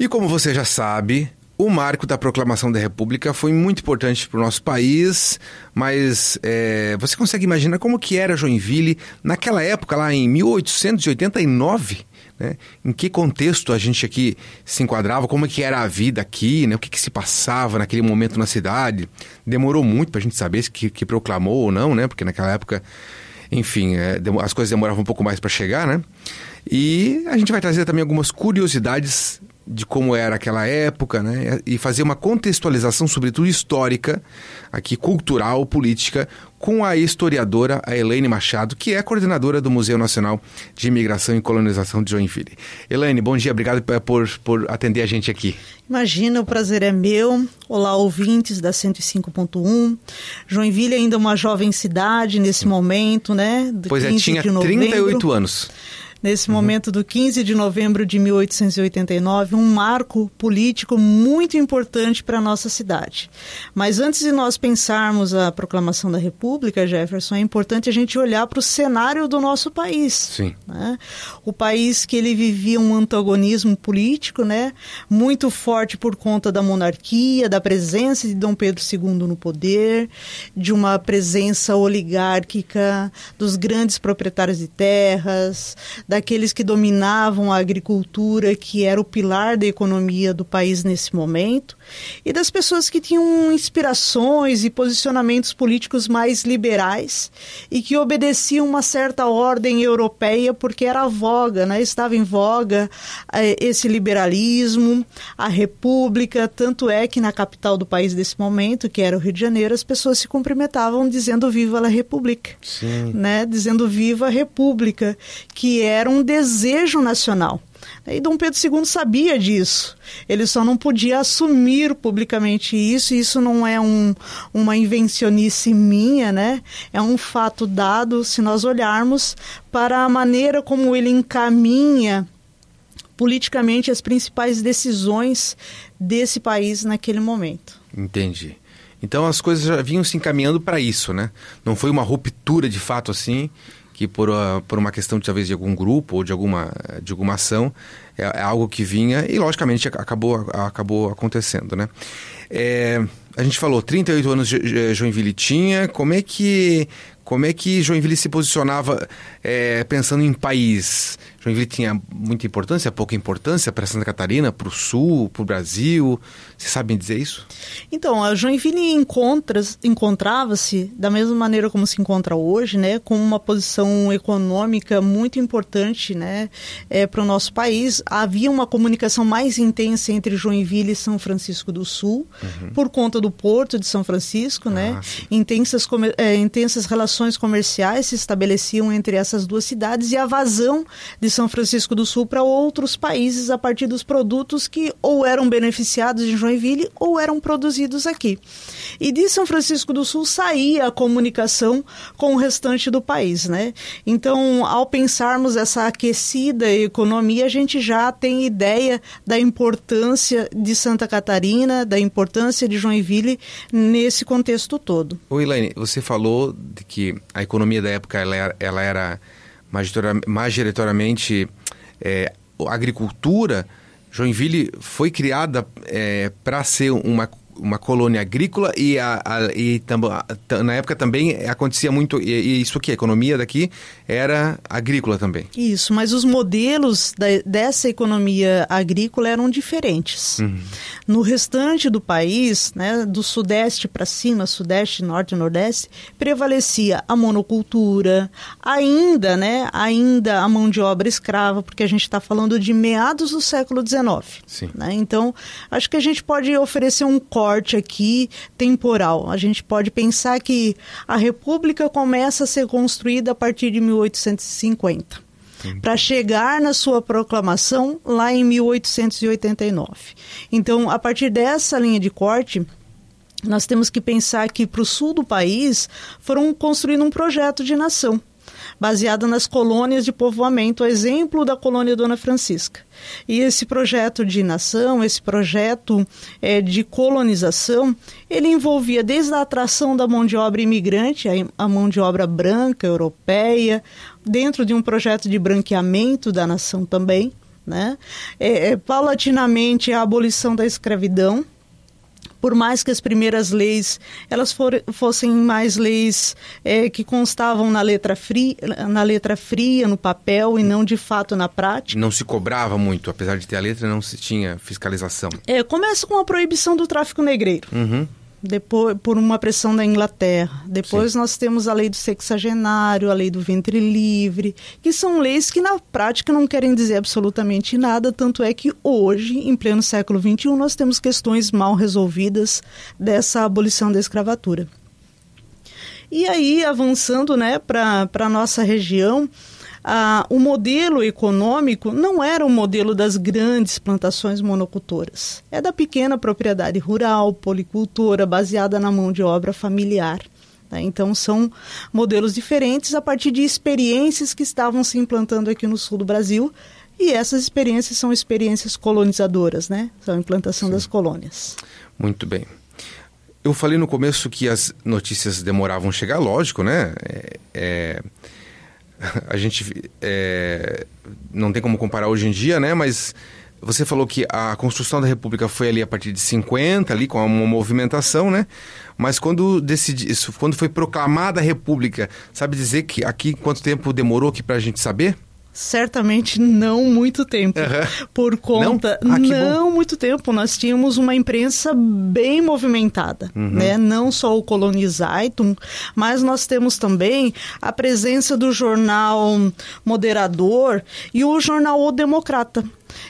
E como você já sabe, o marco da proclamação da República foi muito importante para o nosso país, mas é, você consegue imaginar como que era Joinville naquela época, lá em 1889? Né? Em que contexto a gente aqui se enquadrava? Como que era a vida aqui? Né? O que, que se passava naquele momento na cidade? Demorou muito para a gente saber se que, que proclamou ou não, né? Porque naquela época, enfim, é, as coisas demoravam um pouco mais para chegar, né? E a gente vai trazer também algumas curiosidades de como era aquela época, né? E fazer uma contextualização, sobretudo histórica, aqui cultural, política, com a historiadora a Elaine Machado, que é coordenadora do Museu Nacional de Imigração e Colonização de Joinville. Elaine, bom dia, obrigado por, por atender a gente aqui. Imagina, o prazer é meu. Olá, ouvintes da 105.1. Joinville é ainda uma jovem cidade nesse momento, né? pois é, tinha 38 anos nesse uhum. momento do 15 de novembro de 1889, um marco político muito importante para a nossa cidade. Mas antes de nós pensarmos a proclamação da República, Jefferson, é importante a gente olhar para o cenário do nosso país. Sim. Né? O país que ele vivia um antagonismo político, né, muito forte por conta da monarquia, da presença de Dom Pedro II no poder, de uma presença oligárquica dos grandes proprietários de terras, daqueles que dominavam a agricultura, que era o pilar da economia do país nesse momento, e das pessoas que tinham inspirações e posicionamentos políticos mais liberais e que obedeciam uma certa ordem europeia porque era a voga, né? estava em voga eh, esse liberalismo, a república, tanto é que na capital do país desse momento, que era o Rio de Janeiro, as pessoas se cumprimentavam dizendo viva a república, né? dizendo viva a república, que é era um desejo nacional. E Dom Pedro II sabia disso. Ele só não podia assumir publicamente isso. Isso não é um, uma invencionice minha, né? É um fato dado se nós olharmos para a maneira como ele encaminha politicamente as principais decisões desse país naquele momento. Entendi. Então as coisas já vinham se encaminhando para isso, né? Não foi uma ruptura de fato assim que por, uh, por uma questão talvez de algum grupo ou de alguma, de alguma ação, é, é algo que vinha e logicamente acabou, acabou acontecendo, né? É, a gente falou, 38 anos Joinville tinha, como é que, como é que Joinville se posicionava é, pensando em país? Joinville tinha muita importância, pouca importância para Santa Catarina, para o Sul, para o Brasil? Vocês sabem dizer isso? Então, a Joinville encontra, encontrava-se da mesma maneira como se encontra hoje, né, com uma posição econômica muito importante, né, é, para o nosso país. Havia uma comunicação mais intensa entre Joinville e São Francisco do Sul, uhum. por conta do porto de São Francisco, né? Ah, intensas, é, intensas relações comerciais se estabeleciam entre essas duas cidades e a vazão de São Francisco do Sul para outros países a partir dos produtos que ou eram beneficiados em Joinville ou eram produzidos aqui. E de São Francisco do Sul saía a comunicação com o restante do país, né? Então, ao pensarmos essa aquecida economia, a gente já tem ideia da importância de Santa Catarina, da importância de Joinville nesse contexto todo. Oi, Elaine, você falou de que a economia da época ela era, ela era majoritariamente é, agricultura, Joinville foi criada é, para ser uma uma colônia agrícola e, a, a, e tam, a, na época também acontecia muito, e, e, isso aqui, a economia daqui era agrícola também. Isso, mas os modelos da, dessa economia agrícola eram diferentes. Uhum. No restante do país, né, do sudeste para cima, sudeste, norte e nordeste, prevalecia a monocultura, ainda, né, ainda a mão de obra escrava, porque a gente está falando de meados do século XIX. Né? Então, acho que a gente pode oferecer um corte recorte aqui temporal. A gente pode pensar que a República começa a ser construída a partir de 1850 para chegar na sua proclamação lá em 1889. Então, a partir dessa linha de corte, nós temos que pensar que para o sul do país foram construindo um projeto de nação baseada nas colônias de povoamento, exemplo da colônia Dona Francisca. E esse projeto de nação, esse projeto é, de colonização, ele envolvia desde a atração da mão de obra imigrante, a, mão de obra branca, europeia, dentro de um projeto de branqueamento da nação também, né? É, é, paulatinamente a abolição da escravidão, por mais que as primeiras leis elas for, fossem mais leis é, que constavam na letra fria, na letra fria, no papel e não de fato na prática. Não se cobrava muito, apesar de ter a letra, não se tinha fiscalização. É, começa com a proibição do tráfico negreiro. Uhum depois por uma pressão da Inglaterra. Depois Sim. nós temos a lei do sexagenário, a lei do ventre livre, que são leis que na prática não querem dizer absolutamente nada, tanto é que hoje, em pleno século XXI, nós temos questões mal resolvidas dessa abolição da escravatura. E aí, avançando né, para a nossa região, ah, o modelo econômico não era o modelo das grandes plantações monocultoras. É da pequena propriedade rural, policultora, baseada na mão de obra familiar. Né? Então, são modelos diferentes a partir de experiências que estavam se implantando aqui no sul do Brasil. E essas experiências são experiências colonizadoras, né? São a implantação Sim. das colônias. Muito bem. Eu falei no começo que as notícias demoravam a chegar, lógico, né? É, é a gente é, não tem como comparar hoje em dia, né? Mas você falou que a construção da República foi ali a partir de 50, ali com uma movimentação, né? Mas quando decidi, isso, quando foi proclamada a República, sabe dizer que aqui quanto tempo demorou aqui para a gente saber? Certamente não muito tempo. Uhum. Por conta. Não, ah, não muito tempo. Nós tínhamos uma imprensa bem movimentada. Uhum. Né? Não só o Colonizaitum, mas nós temos também a presença do jornal Moderador e o jornal O Democrata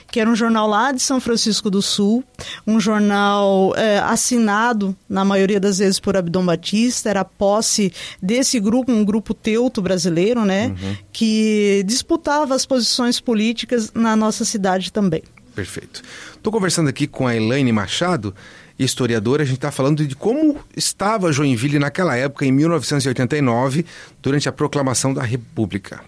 que era um jornal lá de São Francisco do Sul, um jornal é, assinado, na maioria das vezes, por Abdom Batista, era posse desse grupo, um grupo teuto brasileiro, né, uhum. que disputava as posições políticas na nossa cidade também. Perfeito. Estou conversando aqui com a Elaine Machado, historiadora, a gente está falando de como estava Joinville naquela época, em 1989, durante a proclamação da República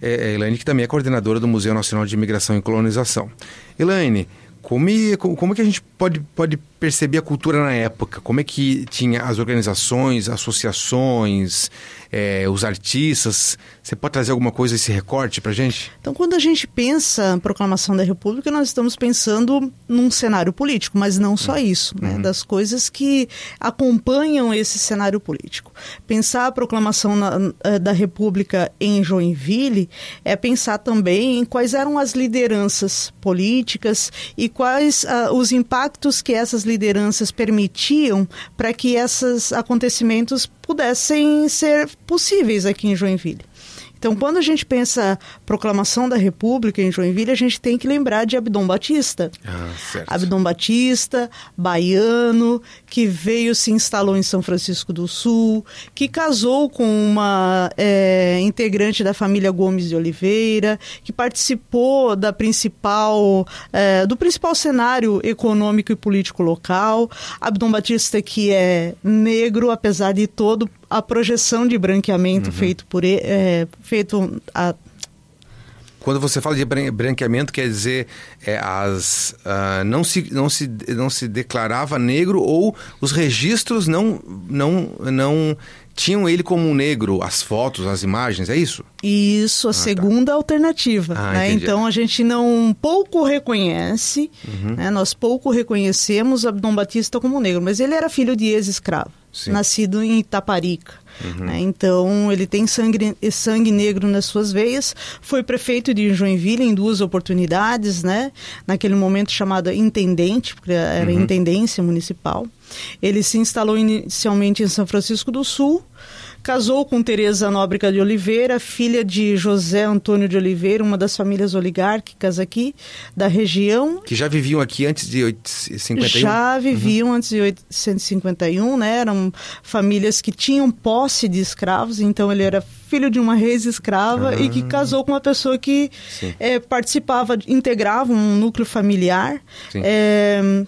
é, é, Elaine, que também é coordenadora do Museu Nacional de Imigração e Colonização. Elaine, como, como que a gente pode, pode perceber a cultura na época? Como é que tinha as organizações, associações, é, os artistas? Você pode trazer alguma coisa, esse recorte para gente? Então, quando a gente pensa em proclamação da República, nós estamos pensando num cenário político, mas não só uhum. isso, né? Uhum. das coisas que acompanham esse cenário político. Pensar a proclamação na, eh, da República em Joinville é pensar também em quais eram as lideranças políticas e quais uh, os impactos que essas lideranças permitiam para que esses acontecimentos pudessem ser possíveis aqui em Joinville. Então, quando a gente pensa proclamação da República em Joinville, a gente tem que lembrar de Abdom Batista. Ah, certo. Abdom Batista, baiano, que veio se instalou em São Francisco do Sul, que casou com uma é, integrante da família Gomes de Oliveira, que participou da principal é, do principal cenário econômico e político local. Abdom Batista que é negro, apesar de todo a projeção de branqueamento uhum. feito por é, feito a quando você fala de branqueamento, quer dizer é, as, uh, não, se, não, se, não se declarava negro ou os registros não, não, não tinham ele como um negro, as fotos, as imagens, é isso? Isso, a ah, tá. segunda tá. alternativa. Ah, né? Então a gente não pouco reconhece, uhum. né? nós pouco reconhecemos Abdom Batista como negro, mas ele era filho de ex-escravo, nascido em Itaparica. Uhum. Né? Então, ele tem sangue, sangue negro nas suas veias. Foi prefeito de Joinville em duas oportunidades, né? naquele momento chamado intendente, porque era uhum. intendência municipal. Ele se instalou inicialmente em São Francisco do Sul, Casou com Teresa Nóbrega de Oliveira, filha de José Antônio de Oliveira, uma das famílias oligárquicas aqui da região. Que já viviam aqui antes de 851? Já viviam uhum. antes de 851, né? Eram famílias que tinham posse de escravos, então ele era filho de uma ex-escrava e que ah. casou com uma pessoa que é, participava, integrava um núcleo familiar. É,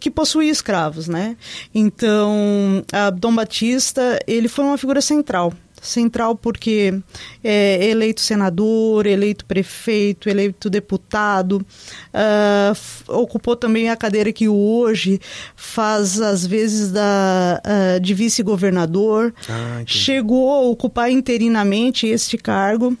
que possuía escravos, né? Então, Dom Batista, ele foi uma figura central. Central porque é eleito senador, eleito prefeito, eleito deputado, uh, ocupou também a cadeira que hoje faz, às vezes, da, uh, de vice-governador. Ah, chegou a ocupar interinamente este cargo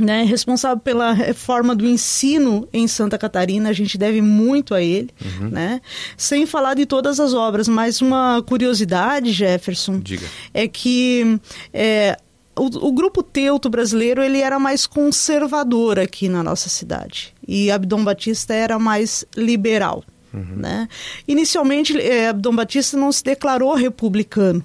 né, responsável pela reforma do ensino em Santa Catarina, a gente deve muito a ele, uhum. né? Sem falar de todas as obras, mas uma curiosidade, Jefferson, Diga. é que é, o, o, grupo Teuto brasileiro ele era mais conservador aqui na nossa cidade e Abdom Batista era mais liberal. Uhum. Né? Inicialmente, é, Abdom Batista não se declarou republicano,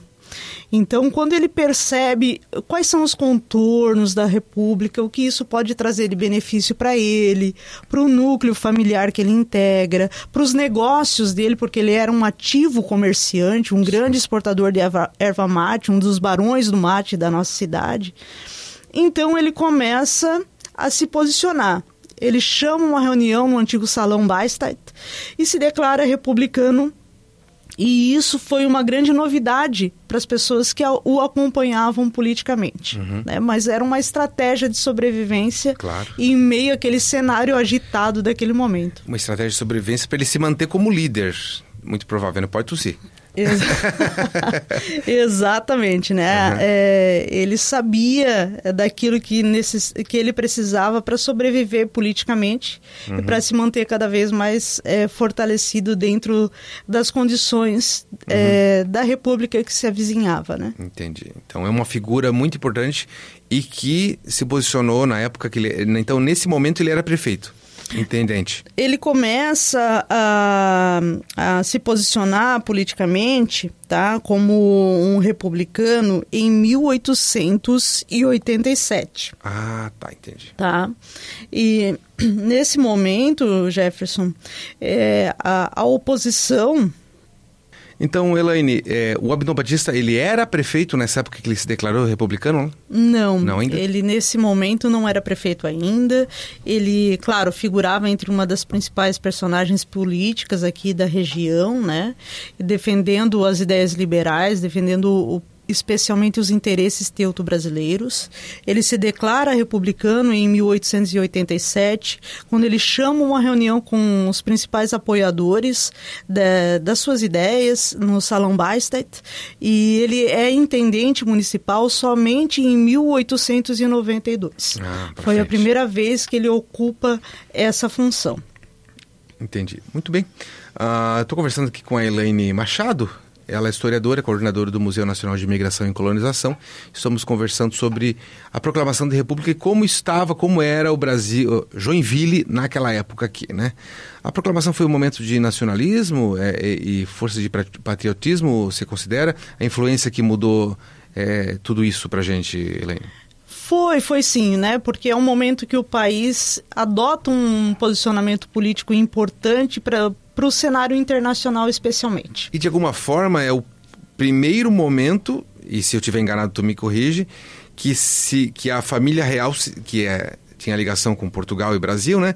então, quando ele percebe quais são os contornos da República, o que isso pode trazer de benefício para ele, para o núcleo familiar que ele integra, para os negócios dele, porque ele era um ativo comerciante, um grande exportador de erva, erva mate, um dos barões do mate da nossa cidade. Então, ele começa a se posicionar. Ele chama uma reunião no antigo Salão Baistat e se declara republicano e isso foi uma grande novidade para as pessoas que o acompanhavam politicamente. Uhum. Né? Mas era uma estratégia de sobrevivência claro. em meio àquele cenário agitado daquele momento. Uma estratégia de sobrevivência para ele se manter como líder. Muito provável, não pode tossir. Ex Exatamente, né? Uhum. É, ele sabia daquilo que, necess... que ele precisava para sobreviver politicamente uhum. e para se manter cada vez mais é, fortalecido dentro das condições uhum. é, da república que se avizinhava, né? Entendi. Então é uma figura muito importante e que se posicionou na época que ele... Então, nesse momento, ele era prefeito. Intendente. Ele começa a, a se posicionar politicamente tá, como um republicano em 1887. Ah, tá, entendi. Tá. E nesse momento, Jefferson, é, a, a oposição então, Elaine, é, o Abdon Batista, ele era prefeito nessa época que ele se declarou republicano? Não, não ainda? ele nesse momento não era prefeito ainda. Ele, claro, figurava entre uma das principais personagens políticas aqui da região, né? Defendendo as ideias liberais, defendendo o especialmente os interesses teuto-brasileiros. Ele se declara republicano em 1887, quando ele chama uma reunião com os principais apoiadores da, das suas ideias no Salão Bastet, e ele é intendente municipal somente em 1892. Ah, Foi a primeira vez que ele ocupa essa função. Entendi. Muito bem. Estou uh, conversando aqui com a Elaine Machado, ela é historiadora, coordenadora do Museu Nacional de Imigração e Colonização. Estamos conversando sobre a proclamação da República e como estava, como era o Brasil, Joinville naquela época aqui, né? A proclamação foi um momento de nacionalismo é, e força de patriotismo, você considera? A influência que mudou é, tudo isso para a gente, Helene? Foi, foi sim, né? Porque é um momento que o país adota um posicionamento político importante para para o cenário internacional especialmente. E de alguma forma é o primeiro momento, e se eu tiver enganado tu me corrige, que, se, que a família real, que é, tinha ligação com Portugal e Brasil, né?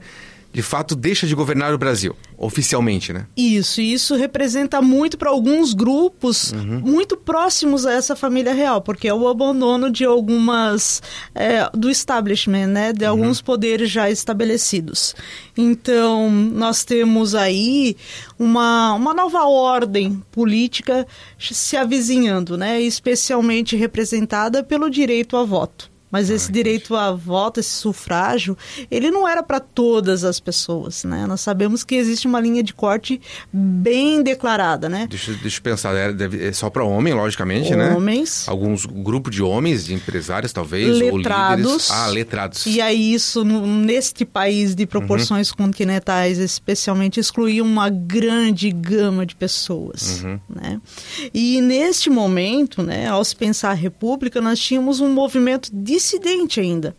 De fato deixa de governar o Brasil, oficialmente, né? Isso, e isso representa muito para alguns grupos uhum. muito próximos a essa família real, porque é o abandono de algumas é, do establishment, né, de uhum. alguns poderes já estabelecidos. Então, nós temos aí uma, uma nova ordem política se avizinhando, né, especialmente representada pelo direito a voto. Mas esse direito a voto, esse sufrágio, ele não era para todas as pessoas, né? Nós sabemos que existe uma linha de corte bem declarada, né? Deixa, deixa eu pensar, é, deve, é só para homem, logicamente, homens, né? Homens. Alguns grupo de homens, de empresários, talvez, letrados, ou líderes. Ah, letrados. E aí isso, no, neste país de proporções uhum. continentais, especialmente, excluía uma grande gama de pessoas, uhum. né? E neste momento, né, ao se pensar a república, nós tínhamos um movimento de dissidente ainda.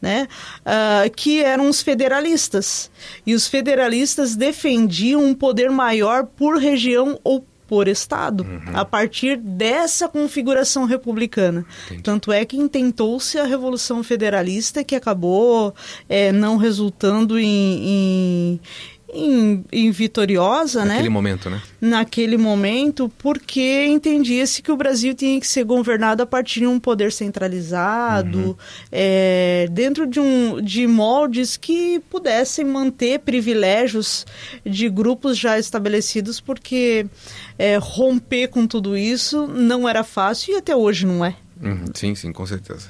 Né? Uh, que eram os federalistas. E os federalistas defendiam um poder maior por região ou por Estado, uhum. a partir dessa configuração republicana. Entendi. Tanto é que intentou-se a Revolução Federalista, que acabou é, não resultando em, em, em, em vitoriosa, Naquele né? Naquele momento, né? Naquele momento, porque entendia-se que o Brasil tinha que ser governado a partir de um poder centralizado, uhum. é, dentro de, um, de moldes que pudessem manter privilégios de grupos já estabelecidos, porque é, romper com tudo isso não era fácil e até hoje não é. Uhum. Sim, sim, com certeza.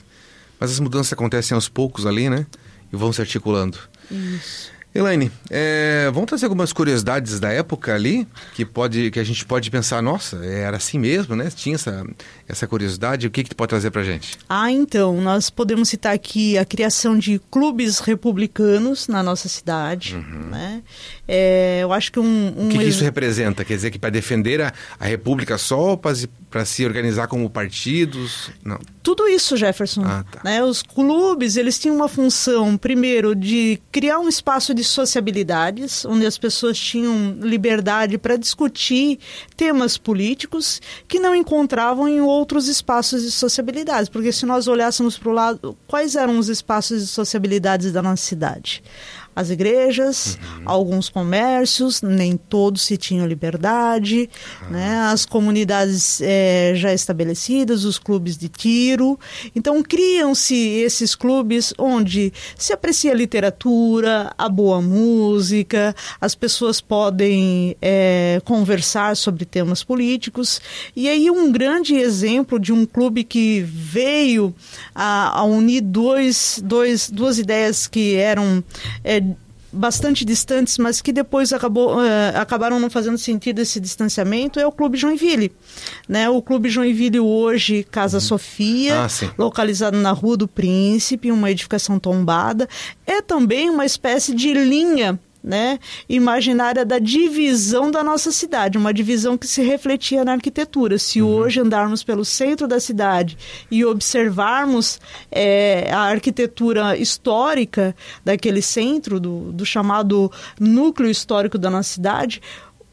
Mas as mudanças acontecem aos poucos ali, né? E vão se articulando. Isso. Elaine, é, vamos trazer algumas curiosidades da época ali, que, pode, que a gente pode pensar, nossa, era assim mesmo, né? Tinha essa, essa curiosidade. O que, que tu pode trazer pra gente? Ah, então, nós podemos citar aqui a criação de clubes republicanos na nossa cidade, uhum. né? É, eu acho que um... um o que, que, isso representa? Quer dizer que para defender a, a república só, para se organizar como partidos? Não. Tudo isso, Jefferson. Ah, tá. né? Os clubes, eles tinham uma função, primeiro, de criar um espaço de sociabilidades, onde as pessoas tinham liberdade para discutir temas políticos que não encontravam em outros espaços de sociabilidades. Porque se nós olhássemos para o lado, quais eram os espaços de sociabilidades da nossa cidade? As igrejas, uhum. alguns comércios, nem todos se tinham liberdade, uhum. né? as comunidades é, já estabelecidas, os clubes de tiro. Então criam-se esses clubes onde se aprecia a literatura, a boa música, as pessoas podem é, conversar sobre temas políticos. E aí um grande exemplo de um clube que veio a, a unir dois, dois, duas ideias que eram é, bastante distantes, mas que depois acabou, uh, acabaram não fazendo sentido esse distanciamento, é o Clube Joinville. Né? O Clube Joinville hoje, Casa uhum. Sofia, ah, localizado na Rua do Príncipe, uma edificação tombada, é também uma espécie de linha né, imaginária da divisão da nossa cidade, uma divisão que se refletia na arquitetura. Se uhum. hoje andarmos pelo centro da cidade e observarmos é, a arquitetura histórica daquele centro, do, do chamado núcleo histórico da nossa cidade,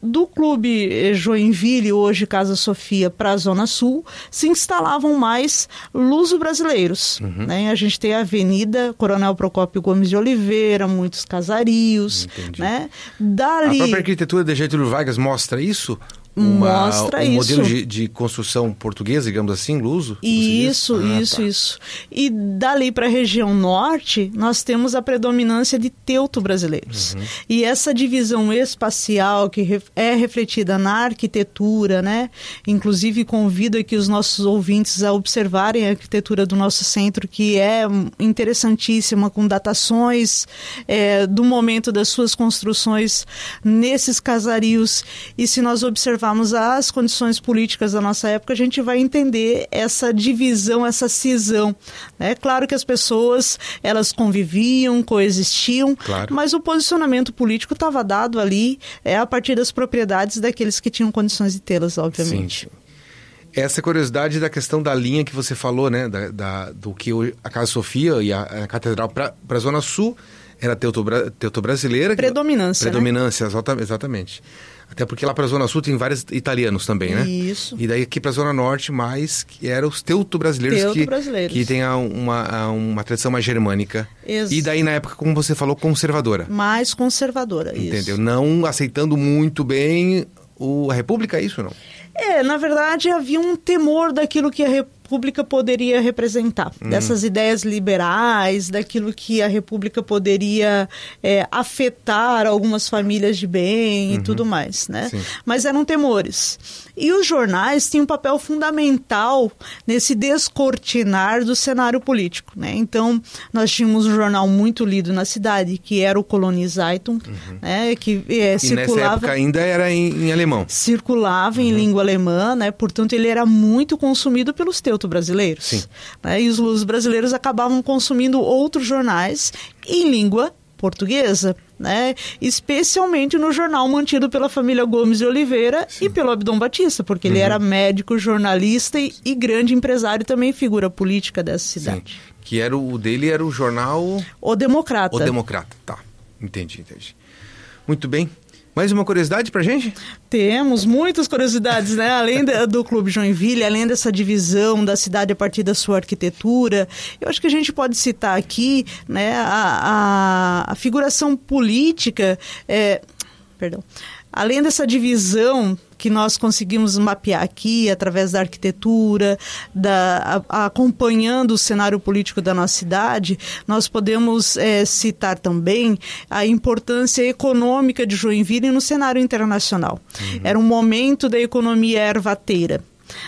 do clube eh, Joinville, hoje Casa Sofia, para a Zona Sul, se instalavam mais luso-brasileiros. Uhum. Né? A gente tem a Avenida Coronel Procópio Gomes de Oliveira, muitos casarios. Né? Dali... A própria arquitetura de Getúlio Vargas mostra isso? Uma, mostra um isso. modelo de, de, construção portuguesa, digamos assim, luso? Isso, ah, isso, tá. isso. E dali para a região norte, nós temos a predominância de teuto-brasileiros. Uhum. E essa divisão espacial que é refletida na arquitetura, né? Inclusive convido aqui os nossos ouvintes a observarem a arquitetura do nosso centro, que é interessantíssima, com datações é, do momento das suas construções nesses casarios. E se nós observarmos observarmos as condições políticas da nossa época, a gente vai entender essa divisão, essa cisão. É claro que as pessoas elas conviviam, coexistiam, claro. mas o posicionamento político estava dado ali é a partir das propriedades daqueles que tinham condições de tê-las, obviamente. Sim. Essa curiosidade da questão da linha que você falou, né? Da, da do que a Casa Sofia e a, a Catedral para a Zona Sul era teuto-brasileira. Predominância. Predominância, né? exatamente. Até porque lá para a Zona Sul tem vários italianos também, né? Isso. E daí aqui para a Zona Norte, mais que eram os teuto-brasileiros teuto que, brasileiros. que tem uma, uma tradição mais germânica. Exato. E daí, na época, como você falou, conservadora. Mais conservadora, Entendeu? isso. Entendeu? Não aceitando muito bem o, a República, é isso não? É, na verdade havia um temor daquilo que a República poderia representar, hum. dessas ideias liberais, daquilo que a República poderia é, afetar algumas famílias de bem uhum. e tudo mais, né? Sim. Mas eram temores. E os jornais tinham um papel fundamental nesse descortinar do cenário político. Né? Então, nós tínhamos um jornal muito lido na cidade, que era o Colony Zeitung, uhum. né? que é, circulava... Nessa época ainda era em, em alemão. Circulava uhum. em língua alemã, né? portanto, ele era muito consumido pelos teuto-brasileiros. Sim. Né? E os, os brasileiros acabavam consumindo outros jornais em língua portuguesa, né? Especialmente no jornal mantido pela família Gomes de Oliveira Sim. e pelo Abdom Batista, porque uhum. ele era médico, jornalista e, e, grande empresário também figura política dessa cidade. Sim. Que era o dele era o jornal O Democrata. O Democrata, tá. Entendi, entendi. Muito bem. Mais uma curiosidade pra gente? Temos muitas curiosidades, né? Além do Clube Joinville, além dessa divisão da cidade a partir da sua arquitetura, eu acho que a gente pode citar aqui né, a, a, a figuração política. É, perdão. Além dessa divisão que nós conseguimos mapear aqui através da arquitetura, da, a, acompanhando o cenário político da nossa cidade, nós podemos é, citar também a importância econômica de Joinville no cenário internacional. Uhum. Era um momento da economia ervateira.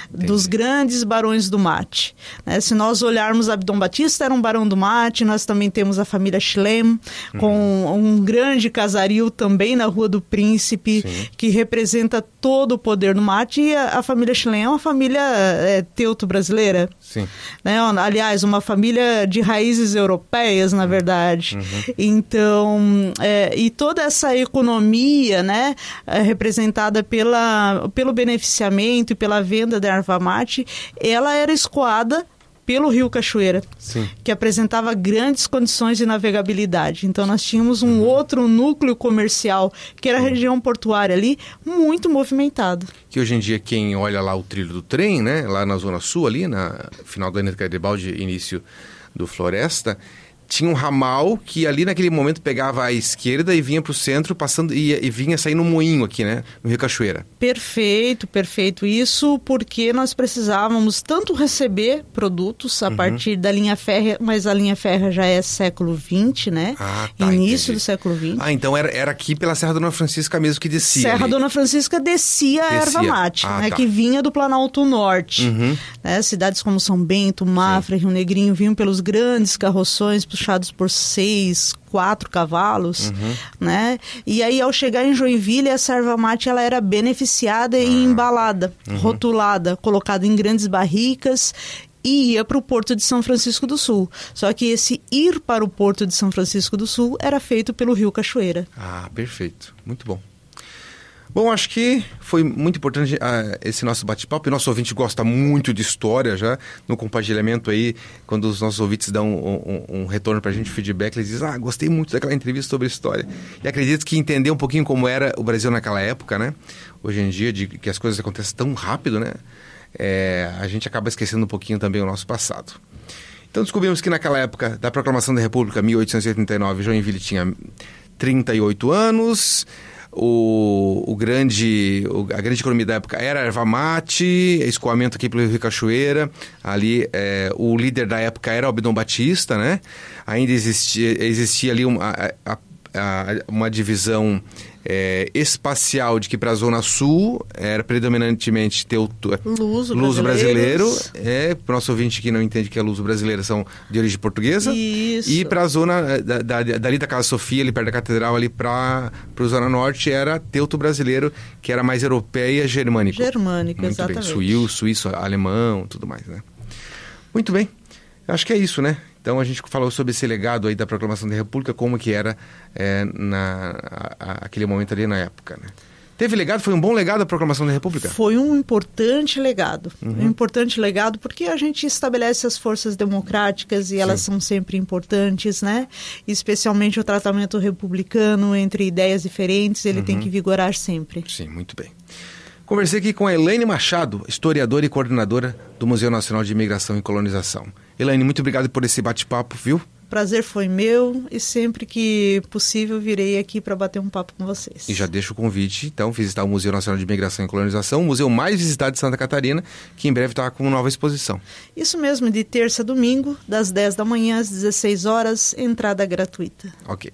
Entendi. dos grandes barões do mate. Né? Se nós olharmos, Abdom Batista era um barão do mate, nós também temos a família Schlem, uhum. com um grande casario também na Rua do Príncipe, Sim. que representa todo o poder no mate, e a, a família Schlem é uma família é, teuto-brasileira. Sim. Né? Aliás, uma família de raízes europeias, na verdade. Uhum. Então, é, e toda essa economia, né, é, representada pela, pelo beneficiamento e pela venda da erva mate, ela era escoada pelo Rio Cachoeira, Sim. que apresentava grandes condições de navegabilidade. Então nós tínhamos um uhum. outro núcleo comercial, que era a região portuária ali, muito movimentado. Que hoje em dia quem olha lá o trilho do trem, né, lá na zona sul ali, na final do Ana Garibaldi, início do Floresta, tinha um ramal que ali naquele momento pegava a esquerda e vinha para o centro, passando e, e, vinha sair no moinho aqui, né? No Rio Cachoeira. Perfeito, perfeito. Isso porque nós precisávamos tanto receber produtos a uhum. partir da linha férrea, mas a linha férrea já é século XX, né? Ah, tá, Início entendi. do século XX. Ah, então era, era aqui pela Serra Dona Francisca mesmo que descia. Serra ali. Dona Francisca descia, descia. a erva mate, ah, né? Tá. Que vinha do Planalto Norte. Uhum. Né? Cidades como São Bento, Mafra, Sim. Rio Negrinho vinham pelos grandes carroções, puxados por seis, quatro cavalos, uhum. né? E aí ao chegar em Joinville, a serva mate ela era beneficiada e ah. embalada, uhum. rotulada, colocada em grandes barricas e ia para o Porto de São Francisco do Sul. Só que esse ir para o Porto de São Francisco do Sul era feito pelo Rio Cachoeira. Ah, perfeito. Muito bom. Bom, acho que foi muito importante uh, esse nosso bate-papo. Nosso ouvinte gosta muito de história já. No compartilhamento aí, quando os nossos ouvintes dão um, um, um retorno para a gente, feedback, eles dizem, ah, gostei muito daquela entrevista sobre história. E acredito que entender um pouquinho como era o Brasil naquela época, né? Hoje em dia, de que as coisas acontecem tão rápido, né? É, a gente acaba esquecendo um pouquinho também o nosso passado. Então descobrimos que naquela época da proclamação da República, 1889, Joinville tinha 38 anos o, o grande, o, a grande economia da época era erva mate, escoamento aqui pelo Rio Cachoeira. Ali, é, o líder da época era Abdom Batista, né? Ainda existia, existia ali uma, a, a, uma divisão é, espacial de que para a Zona Sul era predominantemente teuto, luso, luso brasileiro. É, para o nosso ouvinte que não entende que é luso brasileiro, são de origem portuguesa. Isso. E para a zona é, da, da, dali da Casa Sofia, ali perto da Catedral, ali para a Zona Norte, era teuto brasileiro, que era mais europeia germânico. Germânico, Muito exatamente. Bem. Suíço, suíço, alemão, tudo mais, né? Muito bem. Acho que é isso, né? Então a gente falou sobre esse legado aí da proclamação da República, como que era é, na, a, a, aquele momento ali na época, né? Teve legado? Foi um bom legado a proclamação da República? Foi um importante legado. Uhum. Um importante legado porque a gente estabelece as forças democráticas e elas Sim. são sempre importantes, né? Especialmente o tratamento republicano entre ideias diferentes, ele uhum. tem que vigorar sempre. Sim, muito bem. Conversei aqui com a Elaine Machado, historiadora e coordenadora do Museu Nacional de Imigração e Colonização. Elaine, muito obrigado por esse bate-papo, viu? Prazer foi meu e sempre que possível virei aqui para bater um papo com vocês. E já deixo o convite, então, visitar o Museu Nacional de Imigração e Colonização, o museu mais visitado de Santa Catarina, que em breve está com uma nova exposição. Isso mesmo, de terça a domingo, das 10 da manhã às 16 horas, entrada gratuita. Ok.